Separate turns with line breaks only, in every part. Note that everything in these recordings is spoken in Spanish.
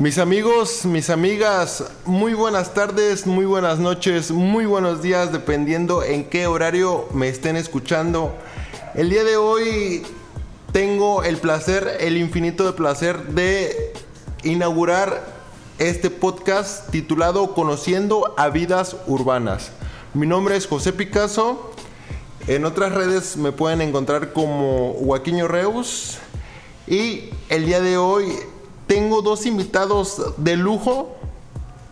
Mis amigos, mis amigas, muy buenas tardes, muy buenas noches, muy buenos días, dependiendo en qué horario me estén escuchando. El día de hoy tengo el placer, el infinito de placer de inaugurar este podcast titulado Conociendo a Vidas Urbanas. Mi nombre es José Picasso. En otras redes me pueden encontrar como Joaquín Reus. Y el día de hoy tengo dos invitados de lujo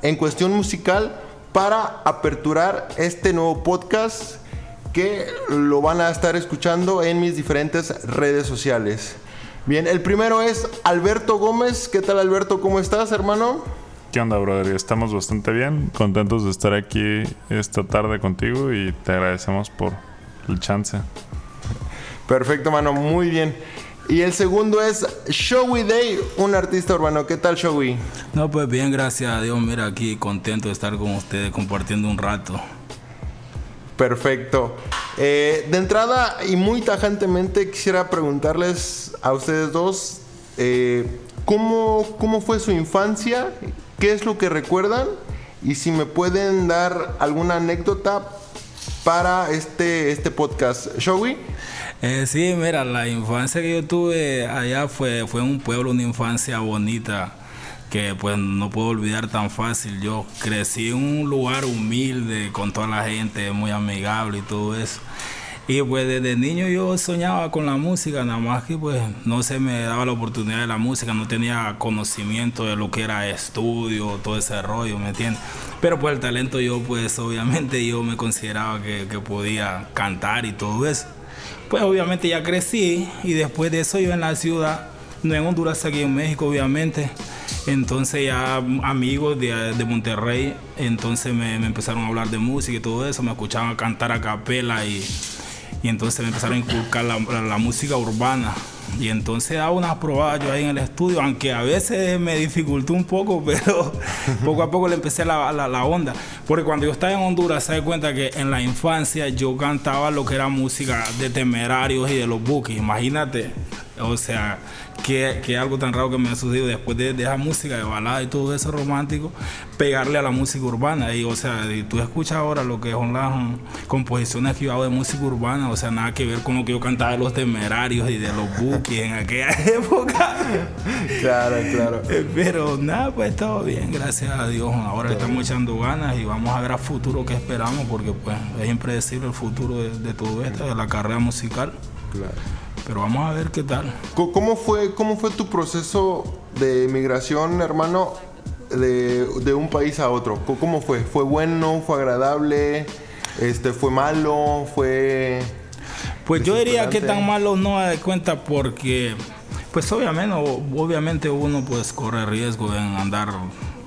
en cuestión musical para aperturar este nuevo podcast que lo van a estar escuchando en mis diferentes redes sociales. Bien, el primero es Alberto Gómez. ¿Qué tal Alberto? ¿Cómo estás, hermano?
¿Qué onda, brother? Estamos bastante bien, contentos de estar aquí esta tarde contigo y te agradecemos por el chance.
Perfecto, mano, muy bien. Y el segundo es Showy Day, un artista urbano. ¿Qué tal, Showy?
No, pues bien, gracias a Dios. Mira, aquí contento de estar con ustedes compartiendo un rato.
Perfecto. Eh, de entrada y muy tajantemente quisiera preguntarles a ustedes dos eh, ¿cómo, ¿cómo fue su infancia? ¿Qué es lo que recuerdan? Y si me pueden dar alguna anécdota para este, este podcast. Showy.
Eh, sí, mira, la infancia que yo tuve allá fue, fue un pueblo, una infancia bonita que pues no puedo olvidar tan fácil. Yo crecí en un lugar humilde con toda la gente, muy amigable y todo eso. Y pues desde niño yo soñaba con la música, nada más que pues no se me daba la oportunidad de la música, no tenía conocimiento de lo que era estudio, todo ese rollo, ¿me entiendes? Pero pues el talento yo pues obviamente yo me consideraba que, que podía cantar y todo eso. Pues obviamente ya crecí y después de eso yo en la ciudad, no en Honduras, aquí en México obviamente. Entonces ya amigos de, de Monterrey, entonces me, empezaron a hablar de música y todo eso, me escuchaban cantar a capela y, y entonces me empezaron a inculcar la, la música urbana. Y entonces daba unas probadas yo ahí en el estudio, aunque a veces me dificultó un poco, pero poco a poco le empecé la, la, la onda. Porque cuando yo estaba en Honduras, se da cuenta que en la infancia yo cantaba lo que era música de temerarios y de los buques. Imagínate, o sea, que, que, algo tan raro que me ha sucedido después de, esa música de balada y todo eso romántico, pegarle a la música urbana. Y, o sea, tú escuchas ahora lo que son las composiciones que yo hago de música urbana, o sea, nada que ver con lo que yo cantaba de los temerarios y de los buques en aquella época.
Claro, claro.
Pero nada, pues todo bien, gracias a Dios. Ahora estamos echando ganas y vamos a ver a futuro qué esperamos, porque pues es impredecible el futuro de, de todo esto, de la carrera musical.
Claro.
Pero vamos a ver qué tal.
¿Cómo fue, cómo fue tu proceso de migración, hermano, de, de, un país a otro? ¿Cómo fue? ¿Fue bueno? ¿Fue agradable? Este, ¿Fue malo? ¿Fue...?
Pues yo diría que tan malo no de cuenta porque, pues obviamente, obviamente uno pues corre riesgo en andar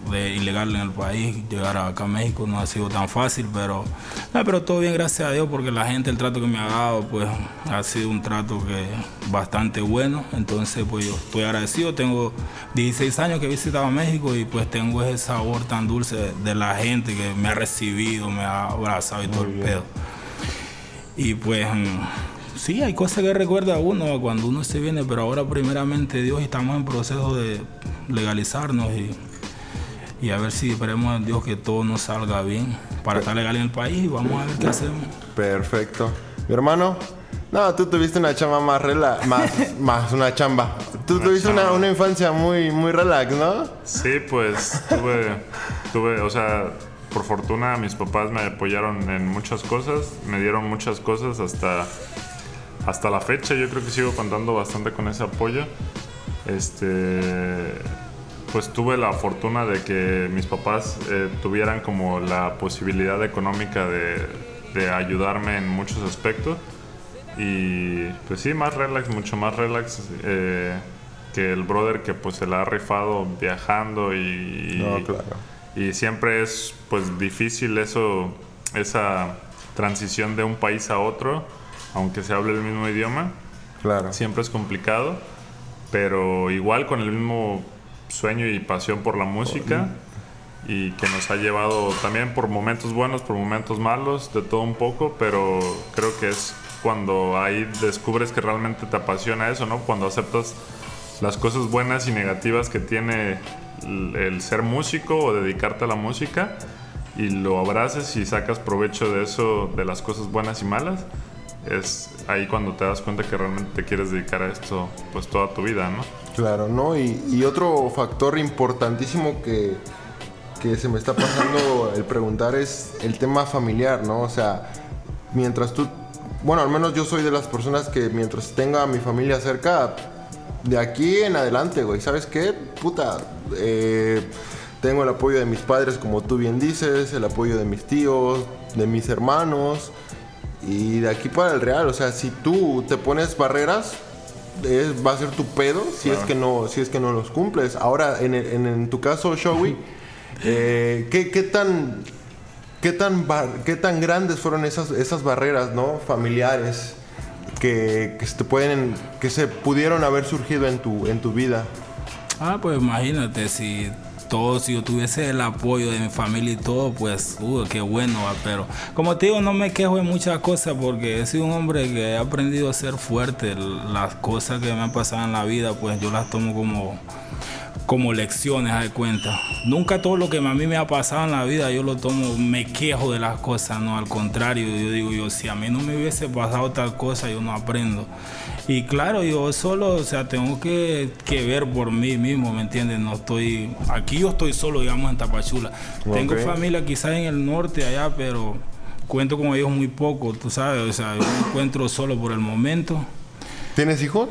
de ilegal en el país, llegar acá a México no ha sido tan fácil, pero, no, pero todo bien, gracias a Dios, porque la gente, el trato que me ha dado, pues ha sido un trato que bastante bueno, entonces pues yo estoy agradecido, tengo 16 años que he visitado México y pues tengo ese sabor tan dulce de, de la gente que me ha recibido, me ha abrazado y todo el pedo. Y pues sí, hay cosas que recuerda uno cuando uno se viene, pero ahora primeramente Dios estamos en proceso de legalizarnos y y a ver si esperemos a Dios que todo nos salga bien para estar legal en el país y vamos a ver qué hacemos.
Perfecto. Mi hermano, no, tú tuviste una chamba más relax, más, más una chamba. Tú una tuviste chamba. Una, una, infancia muy, muy relax, ¿no?
Sí, pues tuve, tuve, o sea, por fortuna mis papás me apoyaron en muchas cosas, me dieron muchas cosas hasta, hasta la fecha. Yo creo que sigo contando bastante con ese apoyo. Este pues tuve la fortuna de que mis papás eh, tuvieran como la posibilidad económica de, de, ayudarme en muchos aspectos. Y pues sí, más relax, mucho más relax eh, que el brother que pues se la ha rifado viajando y,
no, claro.
y siempre es pues difícil eso, esa transición de un país a otro, aunque se hable el mismo idioma.
Claro.
Siempre es complicado, pero igual con el mismo sueño y pasión por la música y que nos ha llevado también por momentos buenos, por momentos malos, de todo un poco, pero creo que es cuando ahí descubres que realmente te apasiona eso, ¿no? Cuando aceptas las cosas buenas y negativas que tiene el ser músico o dedicarte a la música y lo abraces y sacas provecho de eso, de las cosas buenas y malas, es ahí cuando te das cuenta que realmente te quieres dedicar a esto pues toda tu vida, ¿no?
Claro, ¿no? Y, y otro factor importantísimo que, que se me está pasando el preguntar es el tema familiar, ¿no? O sea, mientras tú, bueno, al menos yo soy de las personas que mientras tenga a mi familia cerca, de aquí en adelante, güey, ¿sabes qué? Puta, eh, tengo el apoyo de mis padres, como tú bien dices, el apoyo de mis tíos, de mis hermanos, y de aquí para el real, o sea, si tú te pones barreras, va a ser tu pedo si es que no si es que no los cumples. Ahora, en, en, tu caso, Showy, eh, ¿qué, ¿qué, tan qué tan qué tan grandes fueron esas esas barreras, no, familiares que, que se pueden que se pudieron haber surgido en tu en tu vida?
Ah, pues imagínate si todo, si yo tuviese el apoyo de mi familia y todo, pues, uh, qué bueno, pero como te digo, no me quejo de muchas cosas porque he sido un hombre que he aprendido a ser fuerte. Las cosas que me han pasado en la vida, pues yo las tomo como como lecciones de cuenta. Nunca todo lo que a mí me ha pasado en la vida yo lo tomo, me quejo de las cosas, no, al contrario, yo digo yo, si a mí no me hubiese pasado tal cosa, yo no aprendo. Y claro, yo solo, o sea, tengo que, ver por mí mismo, ¿me entiendes? No estoy, aquí yo estoy solo, digamos, en Tapachula. Tengo familia quizás en el norte allá, pero cuento con ellos muy poco, tú sabes, o sea, yo me encuentro solo por el momento.
¿Tienes hijos?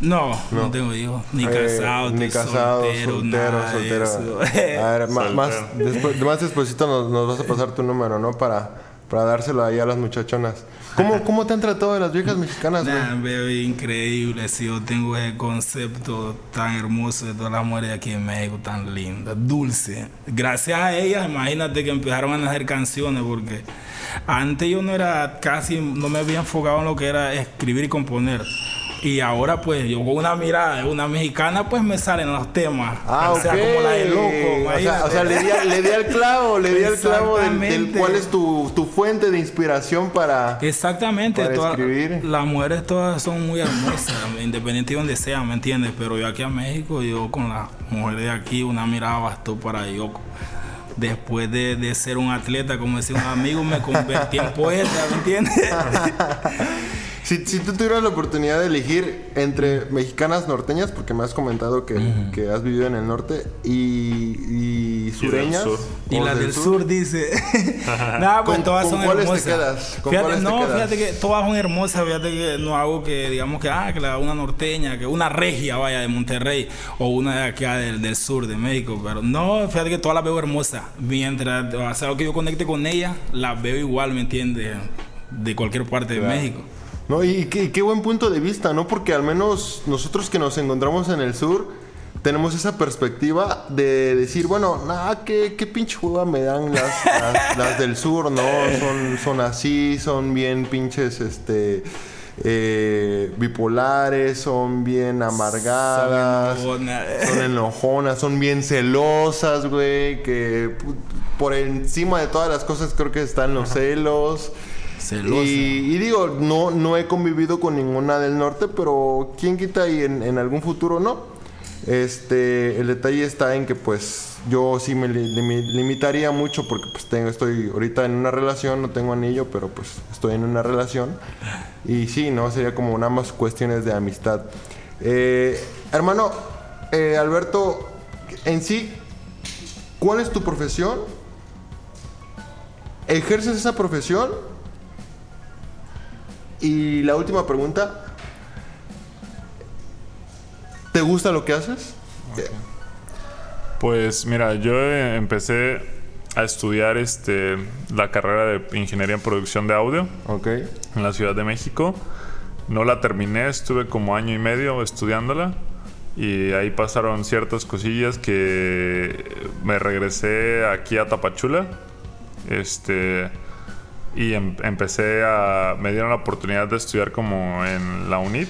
No, no, tengo hijos. Ni eh, casado,
ni casado, soltero, soltero. A ver, más, más, después, más despuesito nos, nos, vas a pasar tu número, ¿no? Para, para dárselo ahí a las muchachonas. ¿Cómo, cómo te han tratado de las viejas mexicanas,
güey? veo increíble. Si yo tengo ese concepto tan hermoso de todas las mujeres aquí en México, tan lindas, dulce. Gracias a ellas, imagínate que empezaron a hacer canciones porque antes yo no era casi, no me había enfocado en lo que era escribir y componer. Y ahora pues yo con una mirada de una mexicana pues me salen los temas.
Ah, o sea, como la de loco. O sea, le, di, le di al clavo, le di al clavo del, cuál es tu, tu, fuente de inspiración para,
Exactamente, para escribir. Las mujeres todas son muy hermosas, independientemente de donde sean, ¿me entiendes? Pero yo aquí a México, yo con las mujeres de aquí, una mirada bastó para yo después de, de, ser un atleta, como decía un amigo, me convertí en poeta, ¿me entiendes?
Si, si, tú tuvieras la oportunidad de elegir entre mexicanas norteñas, porque me has comentado que, que has vivido en el norte, y, y sureñas.
Y, la del sur, dice. Nada, pues todas son
cuáles
hermosas.
te quedas?
¿Con fíjate, no, fíjate que todas son hermosas. Fíjate que no hago que, digamos que, ah, que la una norteña, que una regia vaya de Monterrey, o una de acá del, del sur de México. Pero no, fíjate que todas las veo hermosas. Mientras, o sea, que yo conecte con ellas, las veo igual, ¿me entiendes? De cualquier parte de México.
No, y qué, buen punto de vista, ¿no? Porque al menos nosotros que nos encontramos en el sur, tenemos esa perspectiva de decir, bueno, nada, qué, qué pinche juega me dan las, las, del sur, ¿no? Son, son así, son bien pinches, este... Eh, bipolares, son bien amargadas, son enojonas, son bien celosas, güey, que por encima de todas las cosas creo que están los celos. Y, digo, no, no he convivido con ninguna del norte, pero quién quita y en, algún futuro no. Este, el detalle está en que pues yo sí me limitaría mucho porque pues tengo, estoy ahorita en una relación, no tengo anillo, pero pues estoy en una relación. Y sí, ¿no? Sería como nada más cuestiones de amistad. Eh, hermano, eh, Alberto, en sí, ¿cuál es tu profesión? ¿Ejerces esa profesión? Y la última pregunta. ¿Te gusta lo que haces?
Pues mira, yo empecé a estudiar este la carrera de ingeniería en producción de audio
okay.
en la Ciudad de México. No la terminé, estuve como año y medio estudiándola y ahí pasaron ciertas cosillas que me regresé aquí a Tapachula. Este y em, empecé a... me dieron la oportunidad de estudiar como en la UNIT.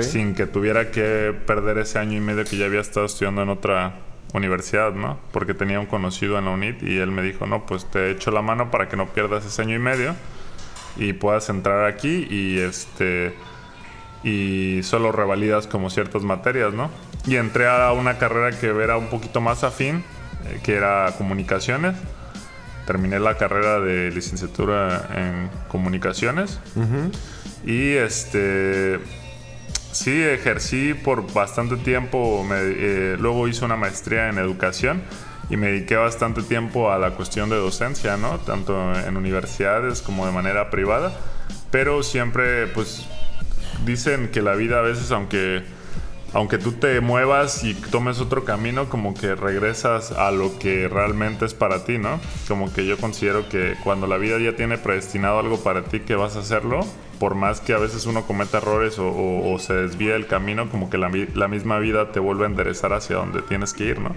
Sin que tuviera que perder ese año y medio que ya había estado estudiando en otra universidad, ¿no? Porque tenía un conocido en la UNIT y él me dijo, no, pues te echo la mano para que no pierdas ese año y medio y puedas entrar aquí y este y solo revalidas como ciertas materias, ¿no? y entré a una carrera que era un poquito más afín, eh, que era comunicaciones. Terminé la carrera de licenciatura en comunicaciones. Y este sí ejercí por bastante tiempo, eh, luego hice una maestría en educación y me dediqué bastante tiempo a la cuestión de docencia, ¿no? Tanto en universidades como de manera privada, pero siempre pues dicen que la vida a veces aunque aunque tú te muevas y tomes otro camino, como que regresas a lo que realmente es para ti, ¿no? Como que yo considero que cuando la vida ya tiene predestinado algo para ti, que vas a hacerlo, por más que a veces uno cometa errores o, se desvíe el camino, como que la, misma vida te vuelve a enderezar hacia donde tienes que ir, ¿no?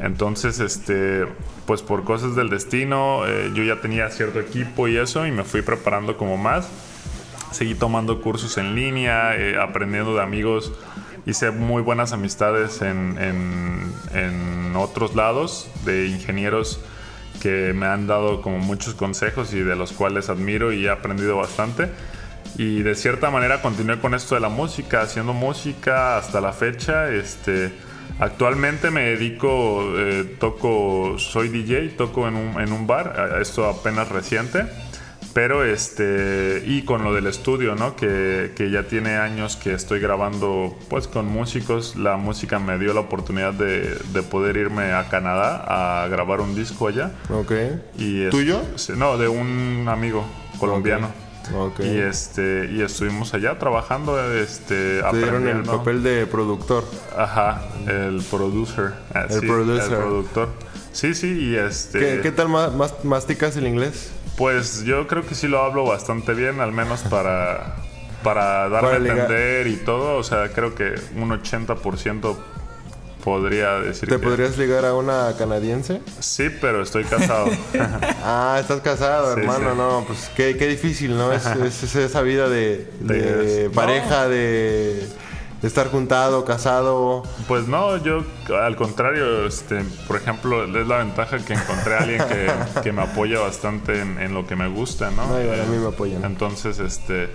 Entonces, este, pues por cosas del destino, eh, yo ya tenía cierto equipo y eso, y me fui preparando como más. Seguí tomando cursos en línea, eh, aprendiendo de amigos hice muy buenas amistades en, en, otros lados de ingenieros que me han dado como muchos consejos y de los cuales admiro y he aprendido bastante. Y de cierta manera continué con esto de la música, haciendo música hasta la fecha. Este, actualmente me dedico, eh, toco, soy DJ, toco en un, en un bar, esto apenas reciente. Pero este, y con lo del estudio, ¿no? Que, que, ya tiene años que estoy grabando pues con músicos. La música me dio la oportunidad de, de poder irme a Canadá a grabar un disco allá.
Ok.
Y
¿Tuyo?
No, de un amigo colombiano. Okay. Y este y estuvimos allá trabajando este
Te dieron el papel de productor.
Ajá, el producer.
Ah, el producer.
El productor. Sí, sí, y este
¿Qué, qué tal masticas el inglés?
Pues yo creo que sí lo hablo bastante bien, al menos para, para darme a entender y todo. O sea, creo que un 80% podría decir
¿Te podrías ligar a una canadiense?
Sí, pero estoy casado.
ah, estás casado, hermano. No, pues qué, qué difícil, ¿no? Es, es, esa vida de, pareja, de estar juntado, casado.
Pues no, yo al contrario, este, por ejemplo, es la ventaja que encontré a alguien que, me apoya bastante en, lo que me gusta, ¿no?
a mí me apoyan.
Entonces, este,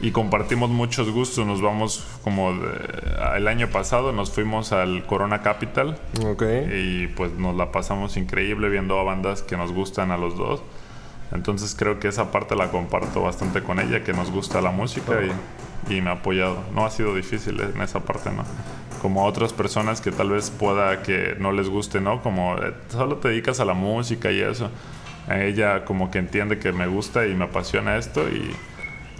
y compartimos muchos gustos. Nos vamos como el año pasado nos fuimos al Corona Capital.
Ok.
Y pues nos la pasamos increíble viendo a bandas que nos gustan a los dos. Entonces creo que esa parte la comparto bastante con ella, que nos gusta la música y y me ha apoyado. No ha sido difícil en esa parte, ¿no? Como a otras personas que tal vez pueda que no les guste, ¿no? Como eh, solo te dedicas a la música y eso. A ella como que entiende que me gusta y me apasiona esto y...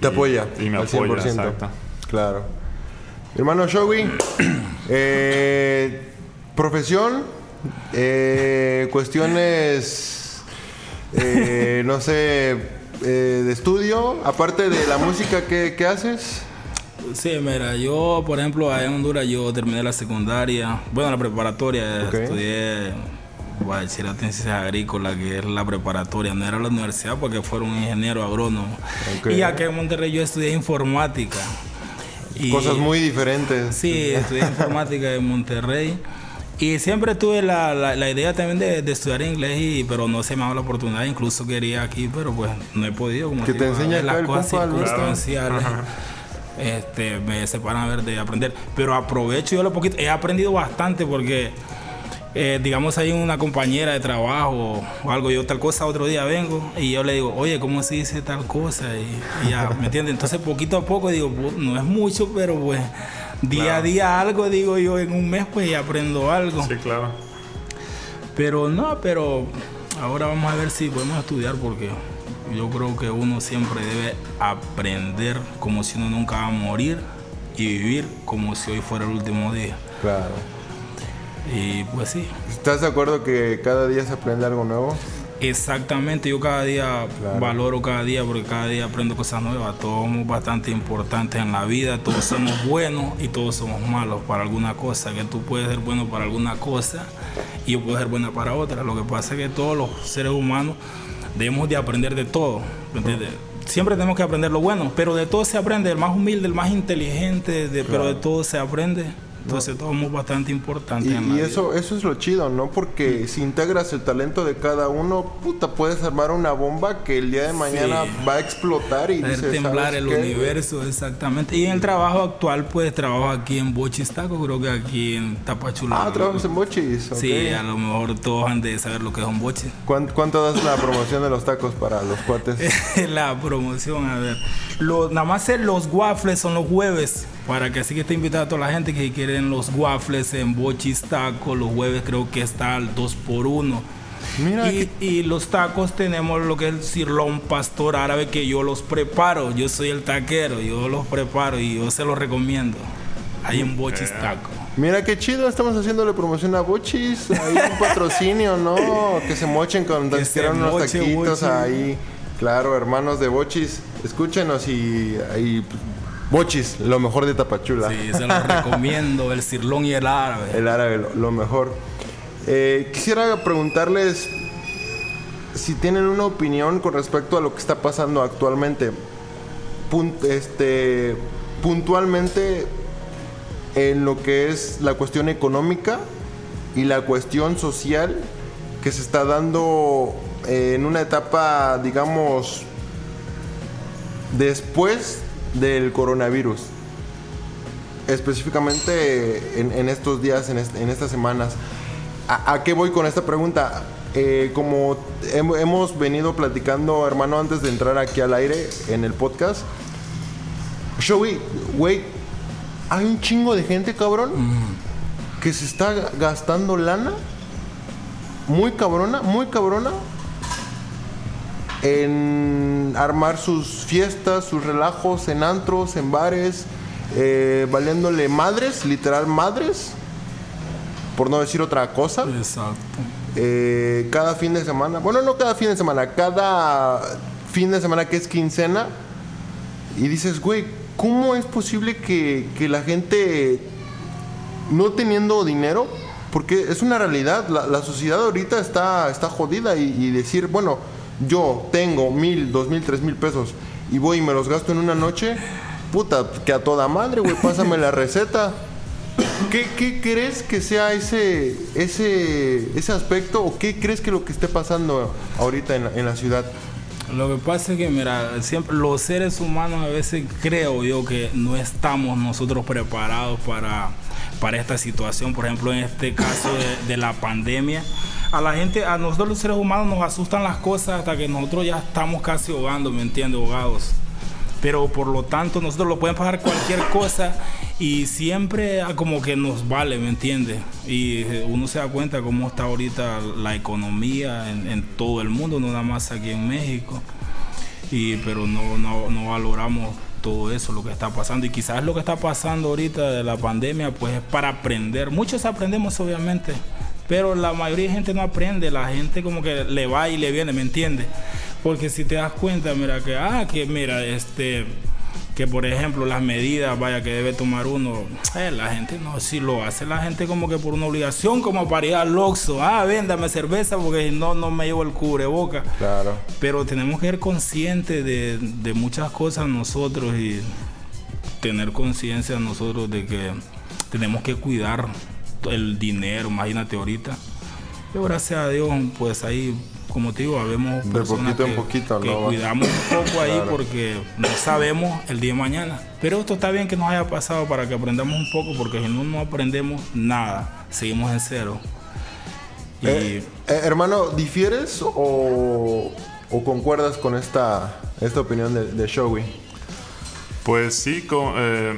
Te apoya.
Y me apoya, exacto.
Claro. Hermano Showy, eh, profesión, eh, cuestiones, no sé, de estudio, aparte de la música, ¿qué, qué haces?
Sí, mira, yo, por ejemplo, en Honduras yo terminé la secundaria, bueno, la preparatoria, estudié bachillerato agrícola, que es la preparatoria, no era la universidad porque fuera un ingeniero agrónomo. Y aquí en Monterrey yo estudié informática.
Cosas muy diferentes.
Sí, estudié informática en Monterrey. Y siempre tuve la, la, idea también de, estudiar inglés, y, pero no se me ha dado la oportunidad. Incluso quería aquí, pero pues no he podido.
que te enseña
las cosas circunstanciales este, me separan a ver de aprender. Pero aprovecho yo lo poquito. He aprendido bastante porque, eh, digamos, hay una compañera de trabajo o algo, yo tal cosa, otro día vengo y yo le digo, oye, ¿cómo se dice tal cosa? Y, ya, ¿me entiendes? Entonces, poquito a poco digo, no es mucho, pero pues día a día algo, digo yo, en un mes pues ya aprendo algo.
Sí, claro.
Pero no, pero ahora vamos a ver si podemos estudiar porque yo creo que uno siempre debe aprender como si uno nunca va a morir y vivir como si hoy fuera el último día.
Claro.
Y pues sí.
¿Estás de acuerdo que cada día se aprende algo nuevo?
Exactamente, yo cada día valoro cada día porque cada día aprendo cosas nuevas. Todos somos bastante importantes en la vida, todos somos buenos y todos somos malos para alguna cosa. Que tú puedes ser bueno para alguna cosa y yo puedo ser buena para otra. Lo que pasa es que todos los seres humanos debemos de aprender de todo. Siempre tenemos que aprender lo bueno, pero de todo se aprende, el más humilde, el más inteligente, pero de todo se aprende. Entonces somos bastante importantes.
Y,
en la
y
vida.
eso, eso es lo chido, ¿no? Porque si integras el talento de cada uno, puta, puedes armar una bomba que el día de mañana
Sí.
va a explotar y dices,
temblar
"¿Sabes
el
qué?
universo, exactamente. Y en el trabajo actual, pues trabajo aquí en Bochis Taco, creo que aquí en Tapachula.
Ah, trabajas en bochis. ok.
Sí, a lo mejor todos han de saber lo que es un boche.
¿Cuán- ¿Cuánto das la promoción de los tacos para los cuates?
la promoción, a ver. Nada más los waffles son los jueves. Para que así que esté invitado a toda la gente que quieren los waffles en Bochis Taco. Los jueves creo que está al 2 por 1
Mira,
y,
que-
y los tacos tenemos lo que es el cirlón pastor árabe que yo los preparo. Yo soy el taquero, yo los preparo y yo se los recomiendo. Ahí en Bochis Taco.
mira qué chido, estamos haciéndole promoción a bochis. Ahí un patrocinio, ¿no? Que se mochen con
Que
que
se
unos
moche,
taquitos
bochis.
ahí. Claro, hermanos de bochis, escúchenos y bochis, lo mejor de Tapachula.
Sí, se los recomiendo, el cirlón y el árabe.
El árabe, lo, lo mejor. Eh, quisiera preguntarles si tienen una opinión con respecto a lo que está pasando actualmente. Este, puntualmente en lo que es la cuestión económica y la cuestión social que se está dando eh, en una etapa, digamos, después del coronavirus específicamente en, en estos días, en, est- en estas semanas. ¿A, a qué voy con esta pregunta? Eh, como hem- hemos venido platicando, hermano, antes de entrar aquí al aire en el podcast, Showy, güey, hay un chingo de gente, cabrón, que se está gastando lana, muy cabrona, muy cabrona, en armar sus fiestas, sus relajos en antros, en bares, eh, valiéndole madres, literal madres, por no decir otra cosa.
Exacto.
Eh, cada fin de semana, bueno, no cada fin de semana, cada fin de semana que es quincena, y dices, güey, ¿cómo es posible que, que la gente, no teniendo dinero, porque es una realidad, la, la sociedad ahorita está, está jodida y, y decir, bueno, yo tengo mil, dos mil, tres mil pesos y voy y me los gasto en una noche, puta, que a toda madre, güey, pásame la receta. ¿Qué, qué crees que sea ese, ese, ese aspecto o qué crees que lo que esté pasando ahorita en la, en la ciudad?
Lo que pasa es que, mira, siempre los seres humanos a veces creo yo que no estamos nosotros preparados para, para esta situación. Por ejemplo, en este caso de, la pandemia, a la gente, a nosotros los seres humanos nos asustan las cosas hasta que nosotros ya estamos casi ahogando, ¿me entiendes? Ahogados. Pero por lo tanto, nosotros lo pueden pasar cualquier cosa y siempre como que nos vale, ¿me entiendes? Y eh, uno se da cuenta cómo está ahorita la economía en, en todo el mundo, no nada más aquí en México. Y, pero no, no, no valoramos todo eso, lo que está pasando. Y quizás lo que está pasando ahorita de la pandemia, pues es para aprender. Muchos aprendemos, obviamente, pero la mayoría de gente no aprende. La gente como que le va y le viene, ¿me entiendes? Porque si te das cuenta, mira que, ah, que mira, este, que por ejemplo las medidas, vaya, que debe tomar uno, eh, la gente no, si lo hace la gente como que por una obligación, como para ir al Oxxo, ah, véndame cerveza porque si no, no me llevo el cubreboca.
Claro.
Pero tenemos que ser conscientes de, de muchas cosas nosotros y tener conciencia nosotros de que tenemos que cuidar el dinero, imagínate ahorita. Pero gracias a Dios, pues ahí, como te digo, habemos
De
personas
poquito en
que,
poquito,
que
¿no?
cuidamos un poco ahí
Claro.
porque no sabemos el día de mañana. Pero esto está bien que nos haya pasado para que aprendamos un poco, porque si no, no aprendemos nada, seguimos en cero. Y
Eh, eh, hermano, ¿difieres o, o concuerdas con esta, esta opinión de, de Showy?
Pues sí, eh,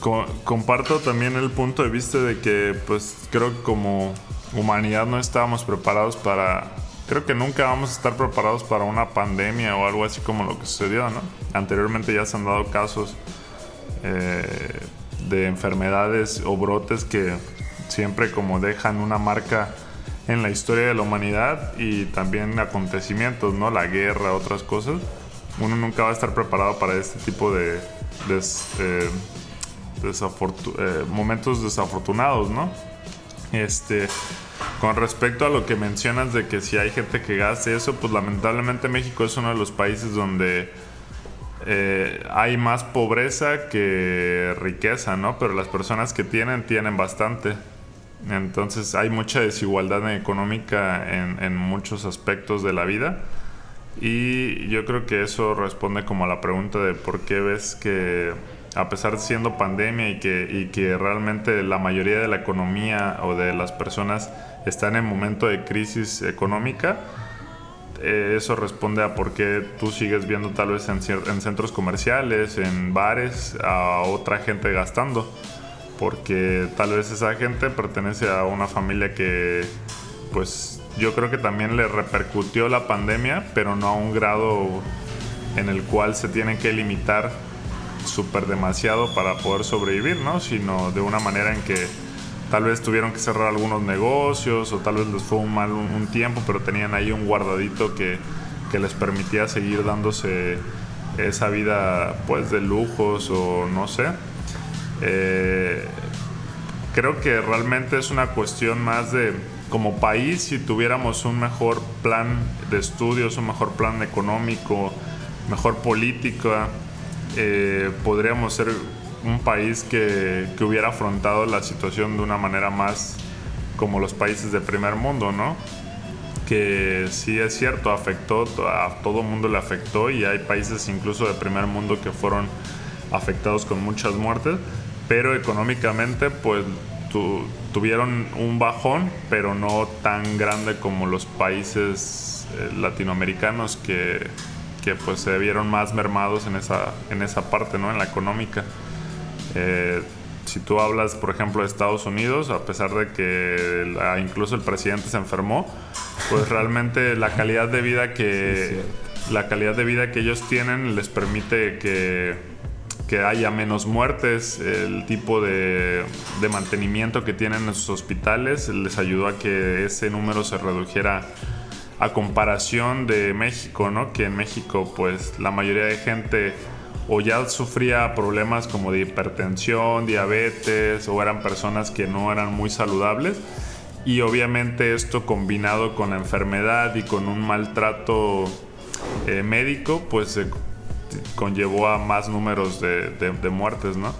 co- comparto también el punto de vista de que pues creo que como humanidad no estábamos preparados para... Creo que nunca vamos a estar preparados para una pandemia o algo así como lo que sucedió, ¿no? Anteriormente ya se han dado casos eh, de enfermedades o brotes que siempre como dejan una marca en la historia de la humanidad y también acontecimientos, ¿no? La guerra, otras cosas. Uno nunca va a estar preparado para este tipo de eh, eh, momentos desafortunados, ¿no? Este, con respecto a lo que mencionas de que si hay gente que gaste eso, pues lamentablemente México es uno de los países donde eh, hay más pobreza que riqueza, ¿no? Pero las personas que tienen, tienen bastante. Entonces hay mucha desigualdad económica en, en muchos aspectos de la vida. Y yo creo que eso responde como a la pregunta de por qué ves que a pesar de siendo pandemia y que, realmente la mayoría de la economía o de las personas están en momento de crisis económica, eh, eso responde a por qué tú sigues viendo tal vez en, en, centros comerciales, en bares, a otra gente gastando. Porque tal vez esa gente pertenece a una familia que, pues yo creo que también le repercutió la pandemia, pero no a un grado en el cual se tienen que limitar súper demasiado para poder sobrevivir, ¿no? Sino de una manera en que tal vez tuvieron que cerrar algunos negocios o tal vez les fue un mal un, tiempo, pero tenían ahí un guardadito que, que, les permitía seguir dándose esa vida pues de lujos o no sé. Eh, creo que realmente es una cuestión más de como país si tuviéramos un mejor plan de estudios, un mejor plan económico, mejor política, eh, podríamos ser un país que, que, hubiera afrontado la situación de una manera más como los países de primer mundo, ¿no? Que sí es cierto, afectó, a todo mundo le afectó y hay países incluso de primer mundo que fueron afectados con muchas muertes, pero económicamente pues tuvieron un bajón, pero no tan grande como los países eh, latinoamericanos que que pues se vieron más mermados en esa, en esa parte, ¿no? En la económica. Eh, si tú hablas, por ejemplo, de Estados Unidos, a pesar de que incluso el presidente se enfermó, pues realmente la calidad de vida que la calidad de vida que ellos tienen les permite que, que haya menos muertes, el tipo de, de, mantenimiento que tienen en sus hospitales les ayudó a que ese número se redujera a comparación de México, ¿no? Que en México pues la mayoría de gente o ya sufría problemas como de hipertensión, diabetes o eran personas que no eran muy saludables y obviamente esto combinado con enfermedad y con un maltrato eh, médico pues conllevó a más números de, de muertes, ¿no?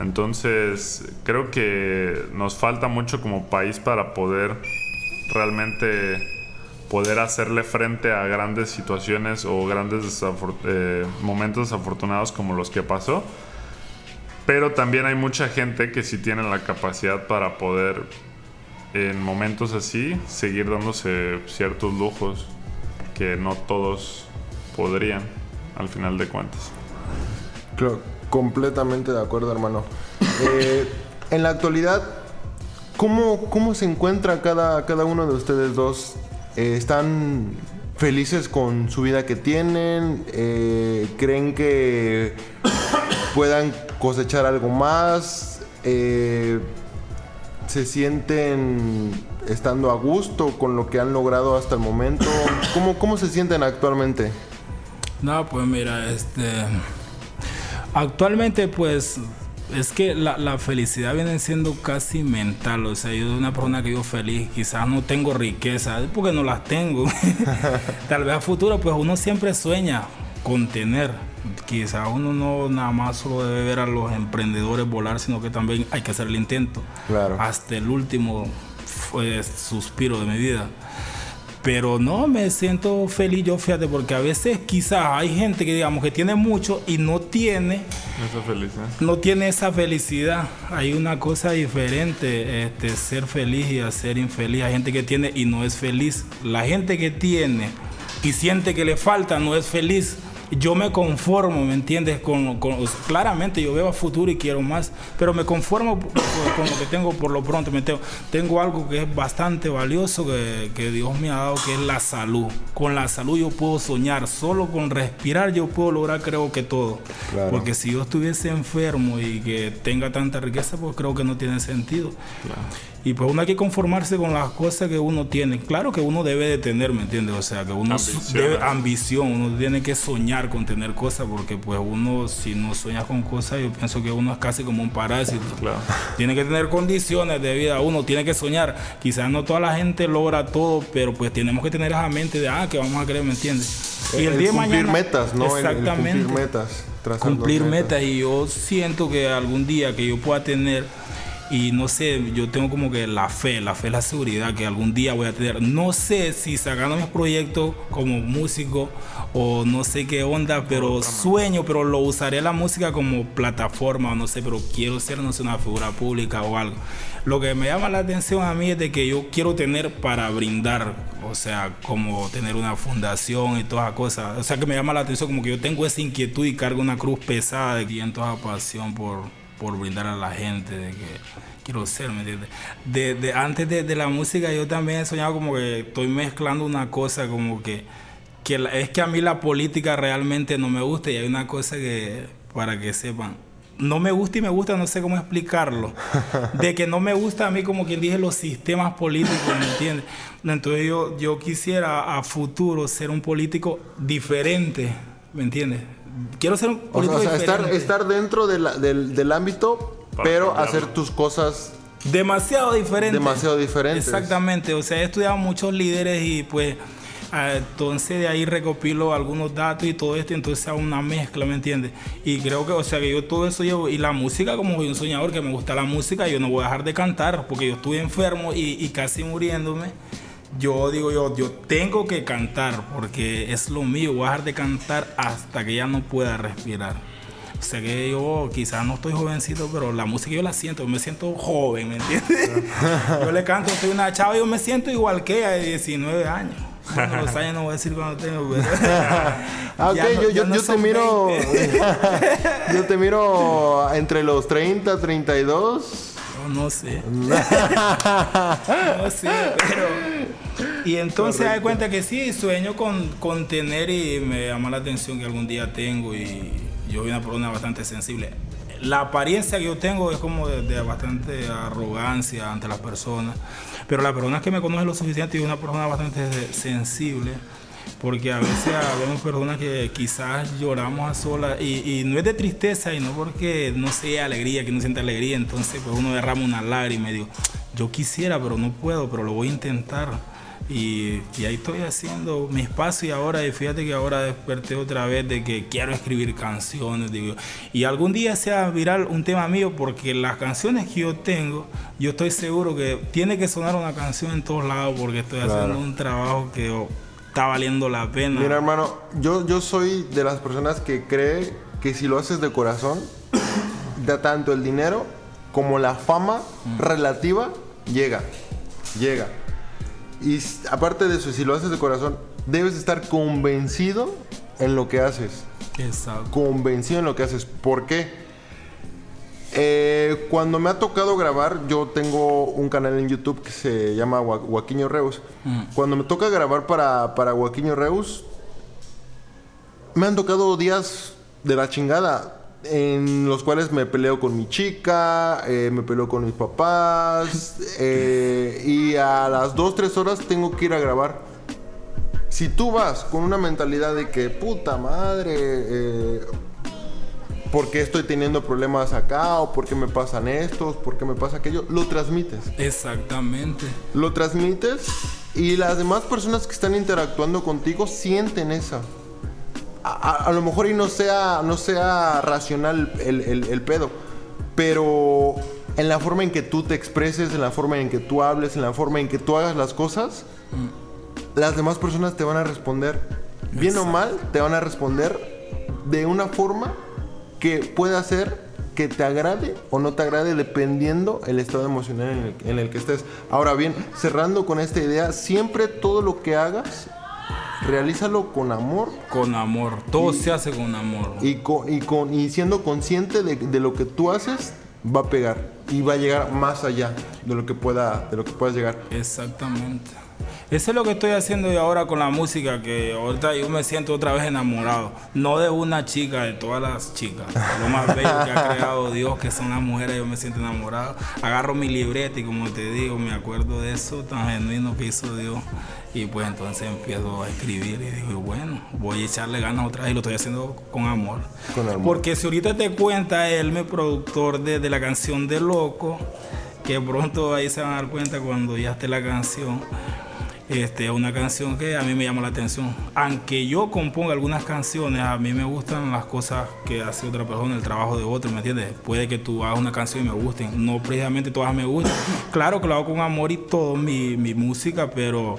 Entonces creo que nos falta mucho como país para poder realmente poder hacerle frente a grandes situaciones o grandes eh, momentos desafortunados como los que pasó. Pero también hay mucha gente que sí tiene la capacidad para poder, en momentos así, seguir dándose ciertos lujos que no todos podrían, al final de cuentas.
Claro, completamente de acuerdo, hermano. Eh, en la actualidad, ¿cómo, ¿cómo se encuentra cada, cada uno de ustedes dos eh, están felices con su vida que tienen, eh, creen que puedan cosechar algo más, eh, se sienten estando a gusto con lo que han logrado hasta el momento. ¿Cómo, cómo se sienten actualmente?
No, pues mira, este... Actualmente pues es que la, la, felicidad viene siendo casi mental. O sea, yo soy una persona que vivo feliz, quizás no tengo riqueza, porque no las tengo. Tal vez a futuro, pues uno siempre sueña con tener. Quizás uno no nada más solo debe ver a los emprendedores volar, sino que también hay que hacer el intento. Claro. Hasta el último suspiro de mi vida. Pero no, me siento feliz yo, fíjate, porque a veces quizás hay gente que digamos que tiene mucho y no tiene
esa felicidad.
No tiene esa felicidad. Hay una cosa diferente, este, ser feliz y ser infeliz. Hay gente que tiene y no es feliz. La gente que tiene y siente que le falta no es feliz yo me conformo, ¿me entiendes? Con, claramente yo veo a futuro y quiero más, pero me conformo con lo que tengo por lo pronto. Me tengo, tengo algo que es bastante valioso que, que, Dios me ha dado, que es la salud. Con la salud yo puedo soñar, solo con respirar yo puedo lograr creo que todo. Porque si yo estuviese enfermo y que tenga tanta riqueza, pues creo que no tiene sentido. Claro. Y pues uno hay que conformarse con las cosas que uno tiene. Claro que uno debe de tener, ¿me entiendes? O sea, que uno ambición, debe ambición, uno tiene que soñar con tener cosas, porque pues uno si no sueña con cosas, yo pienso que uno es casi como un parásito. Claro. Tiene que tener condiciones de vida, uno tiene que soñar. Quizás no toda la gente logra todo, pero pues tenemos que tener esa mente de, ah, que vamos a creer, ¿me entiendes? Y el,
El
día de
cumplir metas, ¿no? El
Exactamente.
cumplir metas.
cumplir metas y yo siento que algún día que yo pueda tener y no sé, yo tengo como que la fe, la fe, la seguridad que algún día voy a tener. No sé si sacando mis proyectos como músico o no sé qué onda, pero sueño, pero lo usaré la música como plataforma, no sé, pero quiero ser, no sé, una figura pública o algo. Lo que me llama la atención a mí es de que yo quiero tener para brindar, o sea, como tener una fundación y todas esas cosas. O sea, que me llama la atención como que yo tengo esa inquietud y cargo una cruz pesada de que en toda pasión por, por brindar a la gente, de que quiero ser, ¿me entiendes? De, de- antes de, de la música yo también he soñado como que estoy mezclando una cosa como que, que la- es que a mí la política realmente no me gusta y hay una cosa que, para que sepan, no me gusta y me gusta, no sé cómo explicarlo. De que no me gusta a mí, como quien dije, los sistemas políticos, ¿me entiendes? Entonces yo, yo quisiera a futuro ser un político diferente, ¿me entiendes? Quiero ser un
O sea,
político
o sea, estar,
diferente.
estar dentro de la- del, del ámbito,
Para
pero
cambiarlo.
hacer tus cosas
Demasiado diferente.
demasiado diferentes.
Exactamente, o sea, he estudiado muchos líderes y pues ah, entonces de ahí recopilo algunos datos y todo esto, entonces hago una mezcla, ¿me entiendes? Y creo que, o sea, que yo todo eso llevo, y la música, como soy un soñador que me gusta la música, yo no voy a dejar de cantar, porque yo estuve enfermo y, y casi muriéndome. Yo digo, yo, yo tengo que cantar, porque es lo mío, voy a dejar de cantar hasta que ya no pueda respirar. O sea que yo quizás no estoy jovencito, pero la música yo la siento, me siento joven, ¿me entiendes? yo le canto, soy una chava, yo me siento igual que ella de 19 años. Bueno, los años no voy a decir cuando tengo, pero...
Ah, ok,
no-
yo, yo,
no
yo te miro.
20.
yo te miro entre los 30, 32.
No, no sé. no sé, pero. Y entonces hay cuenta que sí, sueño con, con tener y me llama la atención que algún día tengo y yo soy una persona bastante sensible. La apariencia que yo tengo es como de, de bastante arrogancia ante las personas, pero las personas que me conocen lo suficiente y una persona bastante sensible. Porque a veces vemos personas que quizás lloramos a solas y, y no es de tristeza y no porque no sea alegría, que no sienta alegría, entonces pues uno derrama una lágrima y digo, yo quisiera pero no puedo, pero lo voy a intentar. Y, y ahí estoy haciendo mi espacio y ahora, y fíjate que ahora desperté otra vez de que quiero escribir canciones, digo, y algún día sea viral un tema mío porque las canciones que yo tengo, yo estoy seguro que tiene que sonar una canción en todos lados porque estoy
Claro.
haciendo un trabajo que oh, está valiendo la pena.
Mira, hermano, yo, yo soy de las personas que cree que si lo haces de corazón, da tanto el dinero como la fama relativa llega. Llega. Y aparte de eso, si lo haces de corazón, debes estar convencido en lo que haces.
Exacto.
Convencido en lo que haces. ¿Por qué? Eh, cuando me ha tocado grabar, yo tengo un canal en YouTube que se llama Guaquiño Reus. Cuando me toca grabar para, para Reus, me han tocado días de la chingada. En los cuales me peleo con mi chica, eh, me peleo con mis papás, eh, y a las 2, 3 horas tengo que ir a grabar. Si tú vas con una mentalidad de que puta madre, eh, ¿por qué estoy teniendo problemas acá? ¿O por qué me pasan estos? ¿Por qué me pasa aquello? Lo transmites.
Exactamente.
Lo transmites y las demás personas que están interactuando contigo sienten eso. A, a- a lo mejor y no sea, no sea racional el, el- el pedo, pero en la forma en que tú te expreses, en la forma en que tú hables, en la forma en que tú hagas las cosas, las demás personas te van a responder, bien o mal, te van a responder de una forma que pueda hacer que te agrade o no te agrade dependiendo el estado emocional en el, en el que estés. Ahora bien, cerrando con esta idea, siempre todo lo que hagas, realízalo con amor
Con amor. Todo se hace con amor.
y, con, y, con, y siendo consciente de, de lo que tú haces, va a pegar y va a llegar más allá de lo que pueda, de lo que puedas llegar.
Exactamente. Eso es lo que estoy haciendo yo ahora con la música, que ahorita yo me siento otra vez enamorado. No de una chica, de todas las chicas. Lo más bello que ha creado Dios, que son las mujeres, yo me siento enamorado. Agarro mi libreta y como te digo, me acuerdo de eso tan genuino que hizo Dios. Y pues entonces empiezo a escribir y digo, bueno, voy a echarle ganas otra vez y lo estoy haciendo con amor.
Con amor.
Porque si ahorita te cuenta, él me productor de, de la canción de Loco, que pronto ahí se van a dar cuenta cuando ya esté la canción. Este, es una canción que a mí me llama la atención. Aunque yo componga algunas canciones, a mí me gustan las cosas que hace otra persona, el trabajo de otro, ¿me entiendes? Puede que tú hagas una canción y me gusten, no precisamente todas me gustan. Claro que lo hago con amor y todo mi, música, pero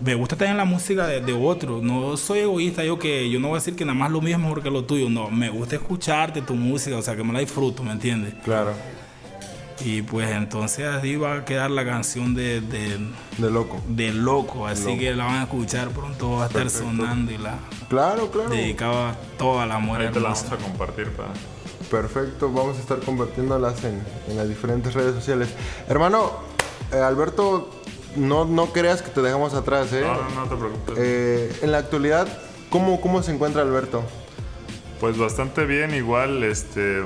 me gusta también la música de, de otro. No soy egoísta, yo que yo no voy a decir que nada más lo mío es mejor que lo tuyo. No, me gusta escucharte tu música, o sea, que me la disfruto, ¿me entiendes?
Claro.
Y pues entonces así va a quedar la canción de, de,
De loco.
de Loco, así que la van a escuchar pronto, va a estar sonando y la
Claro, claro.
dedicaba toda la muerte.
Ahí te la vamos a compartir para...
Perfecto, vamos a estar convirtiéndolas en, en las diferentes redes sociales. Hermano, eh, Alberto, no, no creas que te dejamos atrás, ¿eh?
No, no, no te preocupes.
Eh, en la actualidad, ¿cómo, ¿cómo se encuentra Alberto?
Pues bastante bien, igual, este,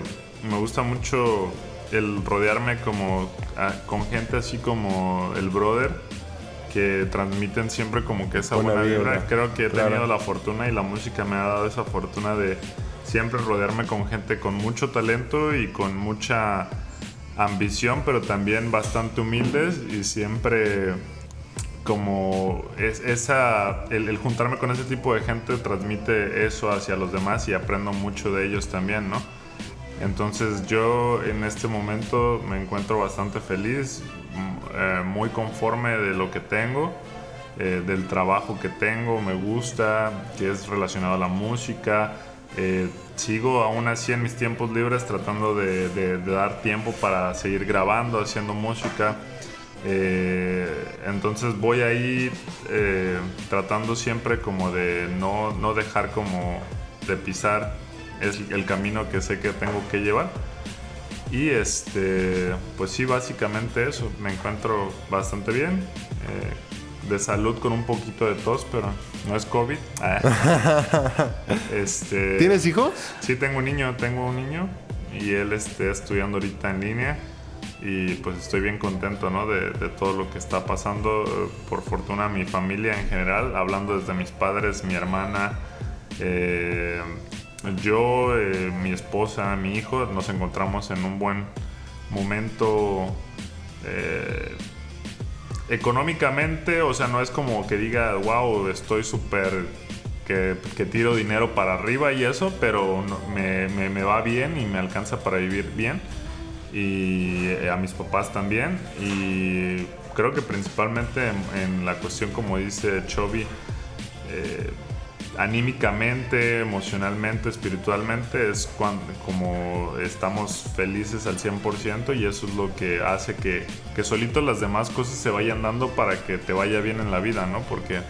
me gusta mucho el rodearme como ah, con gente así como el brother que transmiten siempre como que esa
Buena
buena, vibra.
vibra,
Creo que he
claro.
tenido la fortuna y la música me ha dado esa fortuna de siempre rodearme con gente con mucho talento y con mucha ambición, pero también bastante humildes y siempre como es, esa, el, el juntarme con ese tipo de gente transmite eso hacia los demás y aprendo mucho de ellos también, ¿no? Entonces yo en este momento me encuentro bastante feliz, mm, eh, muy conforme de lo que tengo, eh, del trabajo que tengo, me gusta, que es relacionado a la música. Eh, sigo aún así en mis tiempos libres tratando de, de- de dar tiempo para seguir grabando, haciendo música. Eh, entonces voy ahí eh, tratando siempre como de no, no dejar como de pisar es el camino que sé que tengo que llevar. Y este, pues sí, básicamente eso. Me encuentro bastante bien. eh, de salud con un poquito de tos, pero no es COVID. Ah. este,
¿Tienes hijos?
Sí, tengo un niño, tengo un niño y él esté estudiando ahorita en línea y pues estoy bien contento ¿no? de, de todo lo que está pasando. Eh, Por fortuna mi familia en general, hablando desde mis padres, mi hermana, eh, yo, eh, mi esposa, mi hijo, nos encontramos en un buen momento. eh, económicamente, o sea, no es como que diga, wow, estoy súper que, que tiro dinero para arriba y eso, pero me- me va bien y me alcanza para vivir bien. Y eh, a mis papás también. Y creo que principalmente en, en la cuestión, como dice Chovy, eh, anímicamente, emocionalmente, espiritualmente, es cuando como estamos felices al 100% y eso es lo que hace que, que solito las demás cosas se vayan dando para que te vaya bien en la vida, ¿no? Porque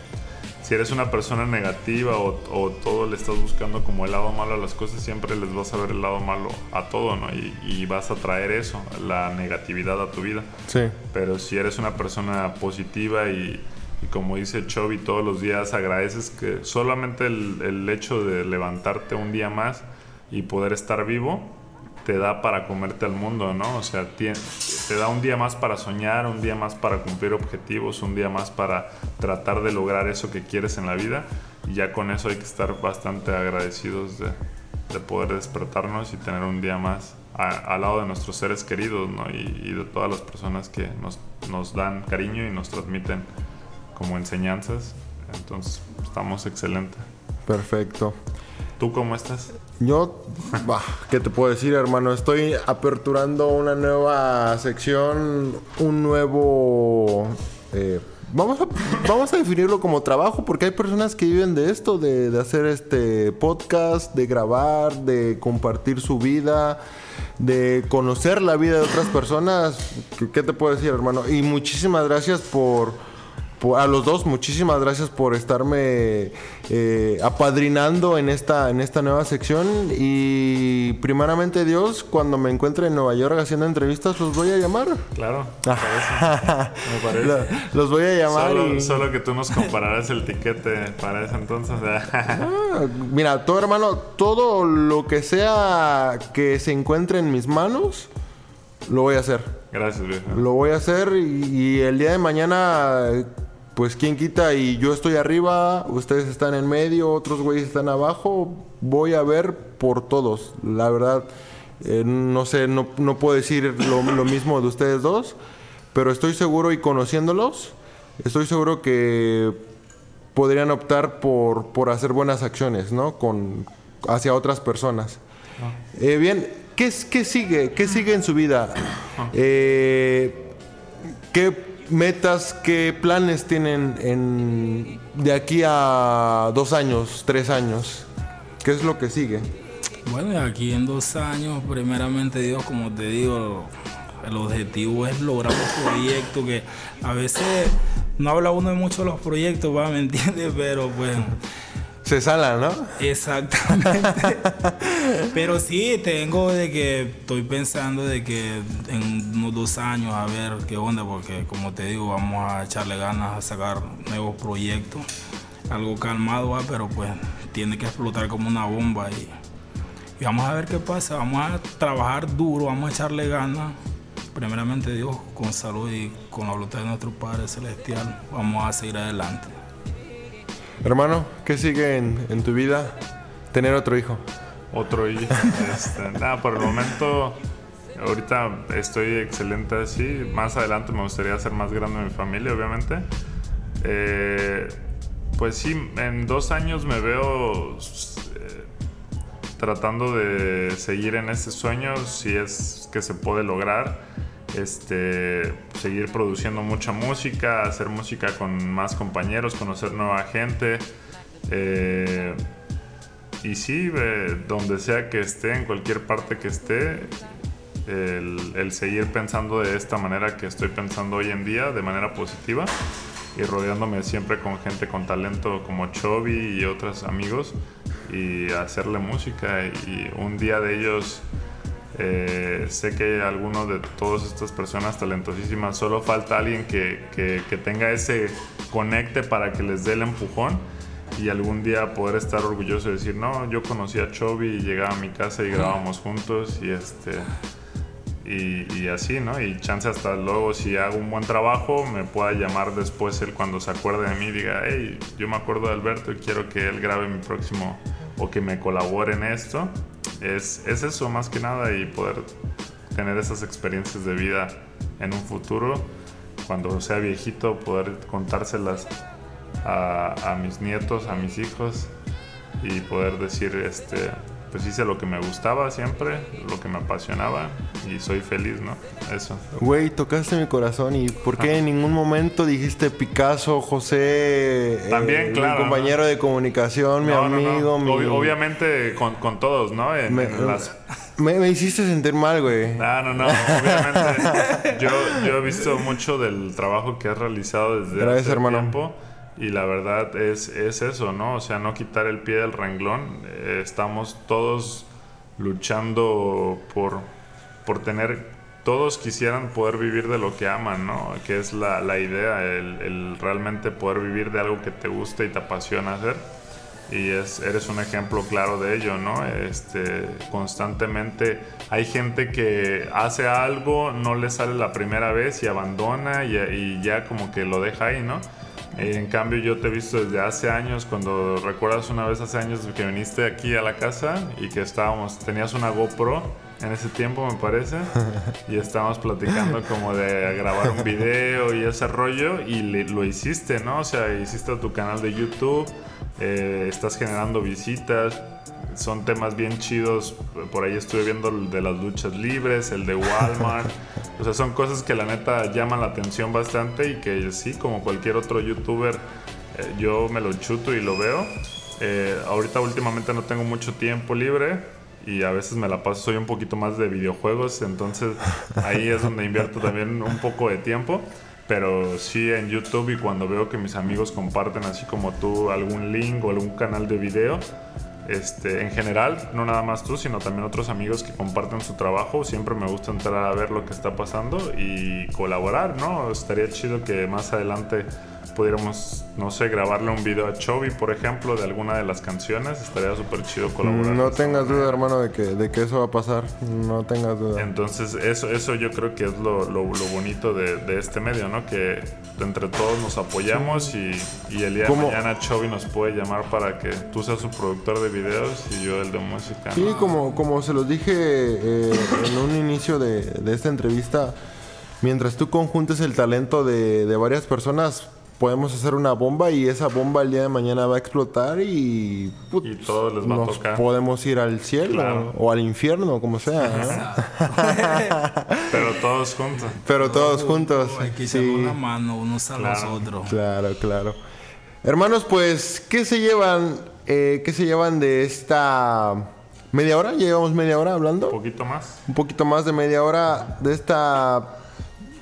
si eres una persona negativa o, o todo le estás buscando como el lado malo a las cosas, siempre les vas a ver el lado malo a todo, ¿no? Y, y vas a traer eso, la negatividad a tu vida.
Sí.
Pero si eres una persona positiva y, y como dice Chovy, todos los días agradeces que solamente el, el hecho de levantarte un día más y poder estar vivo te da para comerte al mundo, ¿no? O sea, te da un día más para soñar, un día más para cumplir objetivos, un día más para tratar de lograr eso que quieres en la vida. Y ya con eso hay que estar bastante agradecidos de, de poder despertarnos y tener un día más al lado de nuestros seres queridos, ¿no? Y, y de todas las personas que nos, nos dan cariño y nos transmiten como enseñanzas. Entonces, estamos excelentes.
Perfecto.
¿Tú cómo estás?
Yo, bah, ¿qué te puedo decir, hermano? Estoy aperturando una nueva sección, un nuevo... eh, vamos, a, vamos a definirlo como trabajo porque hay personas que viven de esto, de, de hacer este podcast, de grabar, de compartir su vida, de conocer la vida de otras personas. ¿Qué, qué te puedo decir, hermano? Y muchísimas gracias por... a los dos, muchísimas gracias por estarme eh, apadrinando en esta, en esta nueva sección. Y primeramente Dios, cuando me encuentre en Nueva York haciendo entrevistas, los voy a llamar.
Claro, me parece. Me parece.
Lo- Los voy a llamar.
Solo,
y-
solo que tú nos compararás el tiquete para ese entonces.
Ah, Mira, todo hermano, todo lo que sea que se encuentre en mis manos, lo voy a hacer.
Gracias, viejo.
Lo voy a hacer y, y el día de mañana, pues quien quita y yo estoy arriba, ustedes están en medio, otros güeyes están abajo, voy a ver por todos. La verdad, eh, no sé, no, no puedo decir lo, lo mismo de ustedes dos, pero estoy seguro y conociéndolos, estoy seguro que podrían optar por, por hacer buenas acciones, ¿no? Con, hacia otras personas. Eh, bien, ¿qué, ¿qué sigue? ¿Qué sigue en su vida? Eh, ¿Qué metas, qué planes tienen en, de aquí a dos años, tres años? ¿Qué es lo que sigue?
Bueno, aquí en dos años, primeramente Dios, como te digo, el objetivo es lograr un proyecto que a veces no habla uno de mucho de los proyectos, ¿va? ¿me entiendes? Pero pues
Se sala, ¿no?
exactamente. Pero sí, tengo de que estoy pensando de que en unos dos años a ver qué onda, porque como te digo, vamos a echarle ganas a sacar nuevos proyectos. Algo calmado, ¿va? pero pues tiene que explotar como una bomba y y vamos a ver qué pasa. Vamos a trabajar duro, vamos a echarle ganas. Primeramente Dios, con salud y con la voluntad de nuestro Padre Celestial, vamos a seguir adelante.
Hermano, ¿qué sigue en, tu vida? Tener otro hijo.
Otro y este, nada, por el momento ahorita estoy excelente así. Más adelante me gustaría hacer más grande mi familia, obviamente. Eh, pues sí, en dos años me veo eh, tratando de seguir en este sueño, si es que se puede lograr. Este, seguir produciendo mucha música, hacer música con más compañeros, conocer nueva gente. Eh, y sí, donde sea que esté, en cualquier parte que esté, el, el seguir pensando de esta manera que estoy pensando hoy en día, de manera positiva, y rodeándome siempre con gente con talento como Chovy y otros amigos, y hacerle música. Y un día de ellos, eh, sé que algunos de todas estas personas talentosísimas, solo falta alguien que, que, que tenga ese conecte para que les dé el empujón y algún día poder estar orgulloso de decir, no, yo conocí a Chovy y llegaba a mi casa y grabábamos juntos y este y, y así, ¿no? Y chance hasta luego si hago un buen trabajo me pueda llamar después él cuando se acuerde de mí y diga, hey, yo me acuerdo de Alberto y quiero que él grabe mi próximo o que me colabore en esto. Es, es eso más que nada y poder tener esas experiencias de vida en un futuro, cuando sea viejito, poder contárselas a, a mis nietos, a mis hijos y poder decir, este, pues hice lo que me gustaba siempre, lo que me apasionaba y soy feliz, ¿no? Eso.
Güey, tocaste mi corazón y ¿por qué en ningún momento dijiste Picasso, José, eh,
También,
mi
claro,
compañero de comunicación, mi
No, no, no.
amigo, mi...
Obvi- obviamente con, con todos, ¿no? En,
me,
en las
me- me hiciste sentir mal, güey.
No, no, no. Obviamente, yo, yo he visto mucho del trabajo que has realizado desde
Gracias,
hace
hermano.
tiempo. Y la verdad es, es eso, ¿no? O sea, no quitar el pie del renglón. Eh, estamos todos luchando por, por tener... Todos quisieran poder vivir de lo que aman, ¿no? Que es la, la idea, el, el realmente poder vivir de algo que te gusta y te apasiona hacer y es, eres un ejemplo claro de ello, ¿no? Este, constantemente hay gente que hace algo, no le sale la primera vez y abandona y, y ya como que lo deja ahí, ¿no? Eh, en cambio yo te he visto desde hace años, cuando recuerdas una vez hace años que viniste aquí a la casa y que estábamos, tenías una GoPro en ese tiempo me parece y estábamos platicando como de grabar un video y ese rollo y le- lo hiciste, ¿no? O sea, hiciste tu canal de YouTube, eh, estás generando visitas, son temas bien chidos, por ahí estuve viendo el de las luchas libres, el de Walmart, o sea, son cosas que la neta llaman la atención bastante y que sí, como cualquier otro youtuber, eh, yo me lo chuto y lo veo. Eh, ahorita últimamente no tengo mucho tiempo libre y a veces me la paso, soy un poquito más de videojuegos, entonces ahí es donde invierto también un poco de tiempo. Pero sí en YouTube y cuando veo que mis amigos comparten así como tú algún link o algún canal de video, este, en general, no nada más tú, sino también otros amigos que comparten su trabajo, siempre me gusta entrar a ver lo que está pasando y colaborar, ¿no? Estaría chido que más adelante pudiéramos, no sé, grabarle un video a Chovy, por ejemplo, de alguna de las canciones, estaría súper chido colaborar.
No tengas duda, hermano, de que, de que eso va a pasar. No tengas duda.
Entonces, eso, eso yo creo que es lo, lo- lo bonito de, de este medio, ¿no? Que entre todos nos apoyamos y, y el día de mañana Chovy nos puede llamar para que tú seas su productor de videos y yo el de música. ¿no?
Sí, como, como se los dije eh, en un inicio de, de esta entrevista, mientras tú conjuntes el talento de, de varias personas, podemos hacer una bomba y esa bomba el día de mañana va a explotar y,
Y todo les va a
nos
tocar.
podemos ir al cielo
Claro.
o al infierno, como sea. ¿no?
Pero todos juntos.
Pero todos juntos.
Hay que
sí.
una mano unos a los
Claro.
otros.
Claro, claro. Hermanos, pues, ¿qué se llevan? eh, ¿Qué se llevan de esta media hora? ¿Ya llevamos media hora hablando?
Un poquito más.
un poquito más de media hora de esta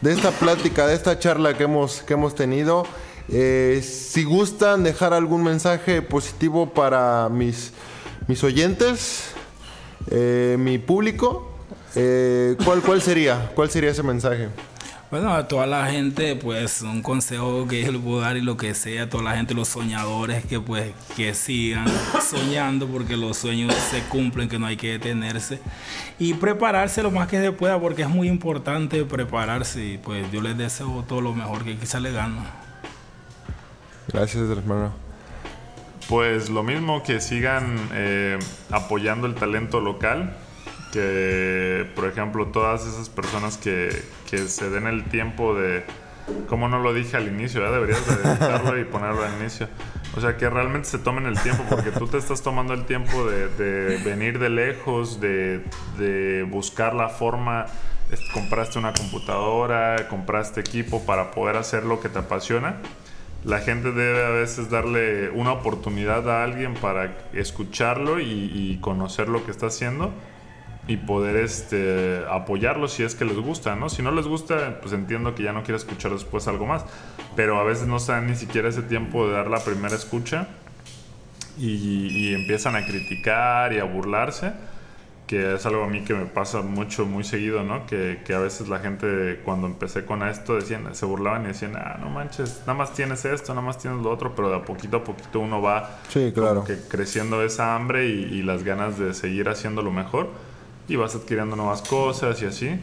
de esta plática, de esta charla que hemos que hemos tenido. Eh, si gustan dejar algún mensaje positivo para mis mis oyentes, eh, mi público, eh, ¿cuál cuál sería? ¿Cuál sería ese mensaje?
Bueno, a toda la gente, pues, un consejo que yo le puedo dar y lo que sea, a toda la gente, los soñadores, que pues, que sigan soñando porque los sueños se cumplen, que no hay que detenerse. Y prepararse lo más que se pueda porque es muy importante prepararse y pues yo les deseo todo lo mejor que quizá le gano.
Gracias, hermano.
Pues lo mismo que sigan eh, apoyando el talento local, que por ejemplo todas esas personas que, que se den el tiempo de, como no lo dije al inicio, ya deberías de editarlo y ponerlo al inicio. O sea, que realmente se tomen el tiempo, porque tú te estás tomando el tiempo de, de venir de lejos, de, de buscar la forma, compraste una computadora, compraste equipo para poder hacer lo que te apasiona. La gente debe a veces darle una oportunidad a alguien para escucharlo y, conocer lo que está haciendo y poder este, apoyarlo si es que les gusta, ¿no? Si no les gusta, pues entiendo que ya no quiere escuchar después algo más, pero a veces no se dan ni siquiera ese tiempo de dar la primera escucha y empiezan a criticar y a burlarse, que es algo a mí que me pasa mucho, muy seguido, ¿no? Que, que a veces la gente cuando empecé con esto decían, se burlaban y decían, ah, no manches, nada más tienes esto, nada más tienes lo otro, pero de a poquito a poquito uno va
Sí, claro.
que creciendo esa hambre y, y las ganas de seguir haciendo lo mejor y vas adquiriendo nuevas cosas y así.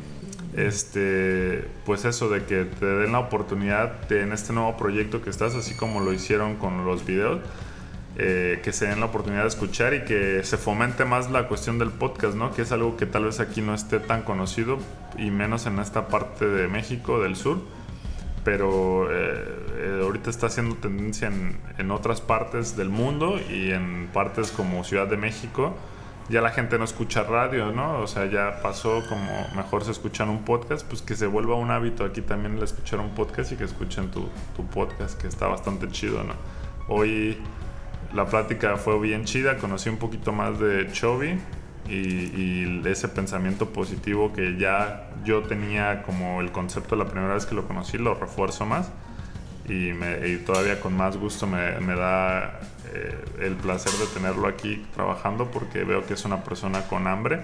Este, pues eso de que te den la oportunidad de, en este nuevo proyecto que estás, así como lo hicieron con los videos, eh, que se den la oportunidad de escuchar y que se fomente más la cuestión del podcast, ¿no? Que es algo que tal vez aquí no esté tan conocido y menos en esta parte de México, del sur pero eh, eh, ahorita está haciendo tendencia en, en otras partes del mundo y en partes como Ciudad de México. Ya la gente no escucha radio, ¿no? O sea, ya pasó como mejor se escuchan un podcast, pues que se vuelva un hábito aquí también el escuchar un podcast y que escuchen tu, tu podcast, que está bastante chido, ¿no? Hoy la plática fue bien chida, conocí un poquito más de Chovy y, ese pensamiento positivo que ya yo tenía como el concepto la primera vez que lo conocí, lo refuerzo más y, todavía con más gusto me, me da eh, el placer de tenerlo aquí trabajando porque veo que es una persona con hambre,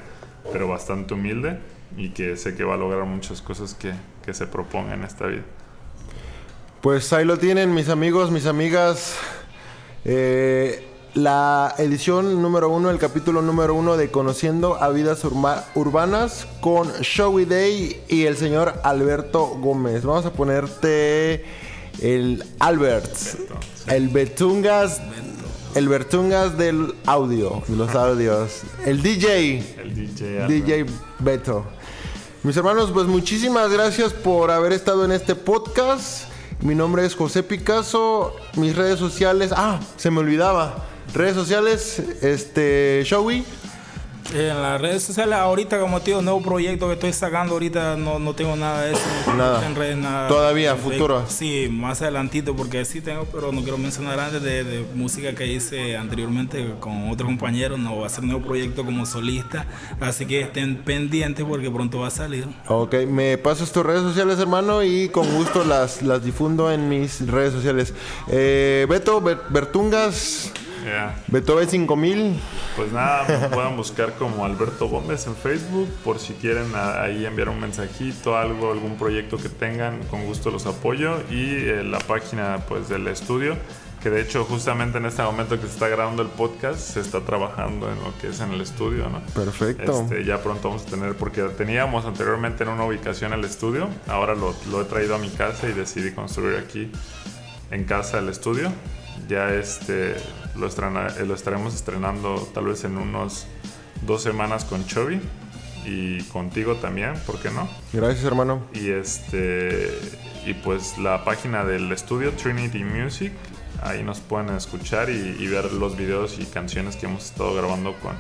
pero bastante humilde y que sé que va a lograr muchas cosas que, que se proponga en esta vida.
Pues ahí lo tienen, mis amigos, mis amigas. Eh, la edición número uno, el capítulo número uno de Conociendo a Vidas Urma- Urbanas con Showy Day y el señor Alberto Gómez. Vamos a ponerte el Albert, el Betungas, el Bertungas del audio, de los audios, el DJ.
El DJ.
DJ Beto. Mis hermanos, pues muchísimas gracias por haber estado en este podcast. Mi nombre es José Picasso. Mis redes sociales. Ah, se me olvidaba. Redes sociales, este, Showy.
En las redes sociales, ahorita como te digo, nuevo proyecto que estoy sacando, ahorita no, no tengo nada de eso.
Nada.
En redes, nada.
Todavía,
En
futuro.
Sí, más adelantito, porque sí tengo, pero no quiero mencionar antes de, de música que hice anteriormente con otro compañero. No va a ser nuevo proyecto como solista, así que estén pendientes porque pronto va a salir.
Ok, me pasas tus redes sociales, hermano, y con gusto las, las difundo en mis redes sociales. Eh, Beto, Ber- Bertungas,
Ya.
Beto B5000.
Pues nada, me pueden buscar como Alberto Gómez en Facebook por si quieren ahí enviar un mensajito, algo, algún proyecto que tengan, con gusto los apoyo y eh, la página pues del estudio, que de hecho justamente en este momento que se está grabando el podcast se está trabajando en lo que es en el estudio, ¿no?
Perfecto.
Este, ya pronto vamos a tener, porque teníamos anteriormente en una ubicación el estudio, ahora lo, lo he traído a mi casa y decidí construir aquí en casa el estudio. Ya este lo, estrena- eh, lo estaremos estrenando tal vez en unos dos semanas con Chovy y contigo también, ¿por qué no?
Gracias, hermano.
Y este y pues la página del estudio Trinity Music. Ahí nos pueden escuchar y, ver los videos y canciones que hemos estado grabando con,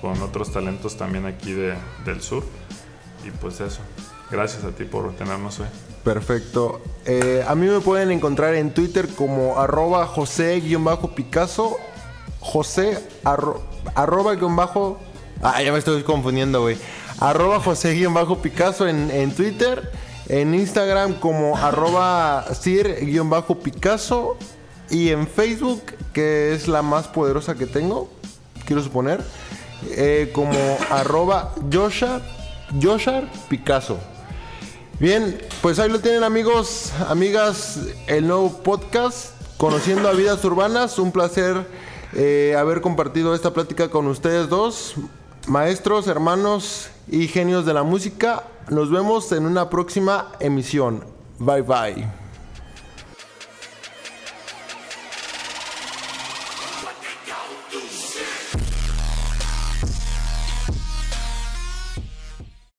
con otros talentos también aquí de, del sur. Y pues eso. Gracias a ti por tenernos hoy.
Perfecto. Eh, a mí me pueden encontrar en Twitter como arroba José-Picasso. José arroba guion bajo. Ah, ya me estoy confundiendo, güey. Arroba José-Picasso en, en Twitter. En Instagram como arroba Sir-Picasso. Y en Facebook, que es la más poderosa que tengo, quiero suponer, eh, como arroba Joshar, Joshar Picasso. Bien, pues ahí lo tienen amigos, amigas, el nuevo podcast, Conociendo a Vidas Urbanas. Un placer eh, haber compartido esta plática con ustedes dos, maestros, hermanos y genios de la música. Nos vemos en una próxima emisión. Bye bye.